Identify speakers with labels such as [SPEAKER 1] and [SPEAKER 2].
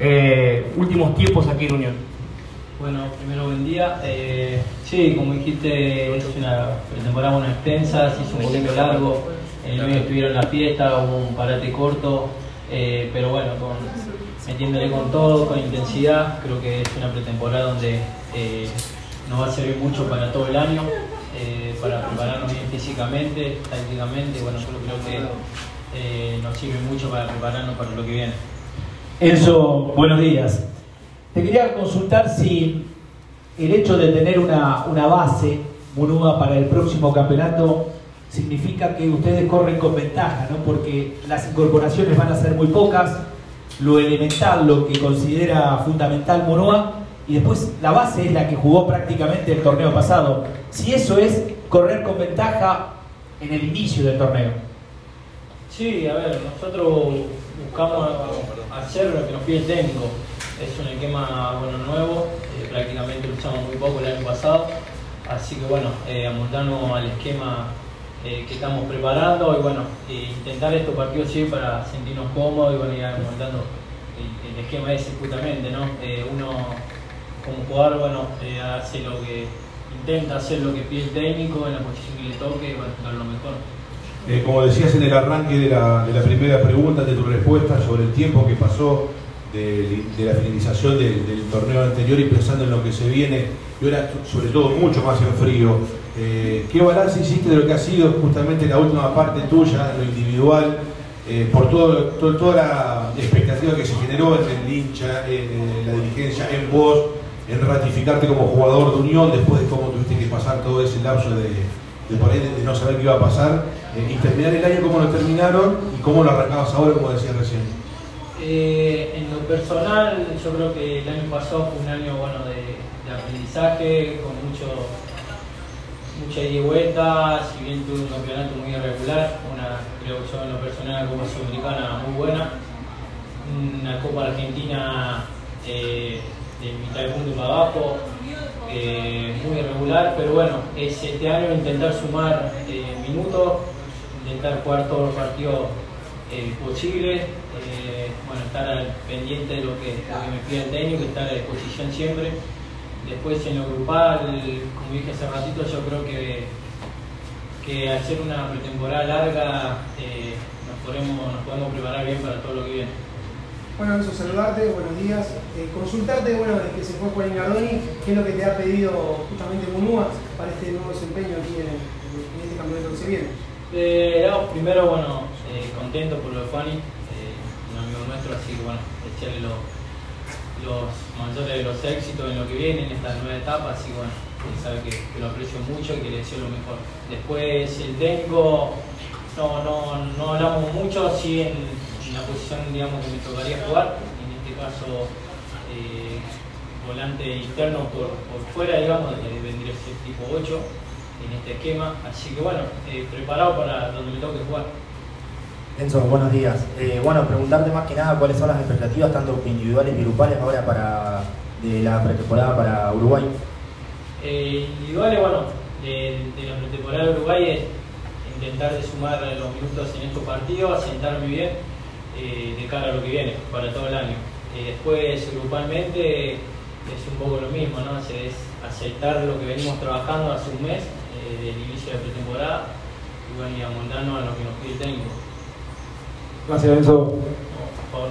[SPEAKER 1] eh, últimos tiempos aquí en Unión.
[SPEAKER 2] Bueno, primero buen día. Eh, sí, como dijiste, es una temporada una extensa, se hizo un poquito largo. En el medio estuvieron la fiesta, hubo un parate corto, eh, pero bueno, con, metiéndole con todo, con intensidad. Creo que es una pretemporada donde eh, nos va a servir mucho para todo el año, eh, para prepararnos bien físicamente, tácticamente. Bueno, yo creo que eh, nos sirve mucho para prepararnos para lo que viene.
[SPEAKER 3] Enzo, buenos días. Te quería consultar si el hecho de tener una, una base, Munúa, para el próximo campeonato significa que ustedes corren con ventaja, ¿no? Porque las incorporaciones van a ser muy pocas, lo elemental, lo que considera fundamental Munúa, y después la base es la que jugó prácticamente el torneo pasado. Si eso es correr con ventaja en el inicio del torneo.
[SPEAKER 2] Sí, a ver, nosotros buscamos hacer lo que nos pide el técnico. Es un esquema bueno, nuevo, eh, prácticamente lo usamos muy poco el año pasado, así que bueno, eh, al esquema eh, que estamos preparando y bueno, eh, intentar estos partidos sí para sentirnos cómodos y bueno, ir amoldando el, esquema ese justamente, ¿no? Eh, uno como jugador, bueno, hace lo que intenta hacer lo que pide el técnico en la posición que le toque y bueno, dar lo mejor.
[SPEAKER 4] Eh, como decías en el arranque de la, primera pregunta, de tu respuesta sobre el tiempo que pasó de, la finalización de- del torneo anterior y pensando en lo que se viene, y ahora sobre todo mucho más en frío, eh, ¿qué balance hiciste de lo que ha sido justamente la última parte tuya, lo individual, eh, por todo, toda la expectativa que se generó en el hincha, en la dirigencia, en vos, en ratificarte como jugador de Unión después de cómo tuviste que pasar todo ese lapso de, de no saber qué iba a pasar eh, y terminar el año como lo terminaron y cómo lo arrancabas ahora, como decías recién.
[SPEAKER 2] Eh, en lo personal, yo creo que el año pasado fue un año bueno de, aprendizaje, con mucho mucha ida y vuelta, si bien tuve un campeonato muy irregular, una, creo yo en lo personal Copa Sudamericana muy buena, una Copa Argentina eh, de mitad de punto para abajo, muy irregular, pero bueno, es este año intentar sumar eh, minutos, intentar jugar todos los partidos eh, posibles, eh, bueno, estar pendiente de lo que, me pide el técnico, estar a disposición siempre. Después en lo grupal, como dije hace ratito, yo creo que, que al ser una pretemporada larga eh, nos, podemos, preparar bien para todo lo que viene.
[SPEAKER 5] Bueno, Enzo, saludarte, buenos días. Consultarte, bueno, desde que se fue Juan Nardoni, qué es lo que te ha pedido justamente Munúa para este nuevo desempeño aquí en, en este campeonato que se viene.
[SPEAKER 2] Eh, primero, bueno, eh, contento por lo de Fanny, eh, un amigo nuestro, así que bueno, echarle los, los mayores de los éxitos en lo que viene, en esta nueva etapa, así que bueno, él sabe que, lo aprecio mucho y que le deseo lo mejor. Después, el técnico, no, no, no hablamos mucho, sí en, la posición, digamos, que me tocaría jugar, en este caso, eh, volante interno por, por fuera, digamos, vendría a ser tipo 8 en este esquema. Así que bueno, eh, preparado para donde me toque jugar.
[SPEAKER 6] Enzo, buenos días. Eh, bueno, preguntarte más que nada cuáles son las expectativas, tanto individuales y grupales, ahora para de la pretemporada para Uruguay.
[SPEAKER 2] Eh, individuales, bueno, de, de la pretemporada de Uruguay es intentar de sumar los minutos en estos partidos, asentarme bien eh, de cara a lo que viene para todo el año. Después, grupalmente, es un poco lo mismo, ¿no? Es aceptar lo que venimos trabajando hace un mes eh, del inicio de la pretemporada y bueno, y amoldarnos a lo que nos pide el técnico.
[SPEAKER 3] Gracias, Enzo.
[SPEAKER 2] No, por favor.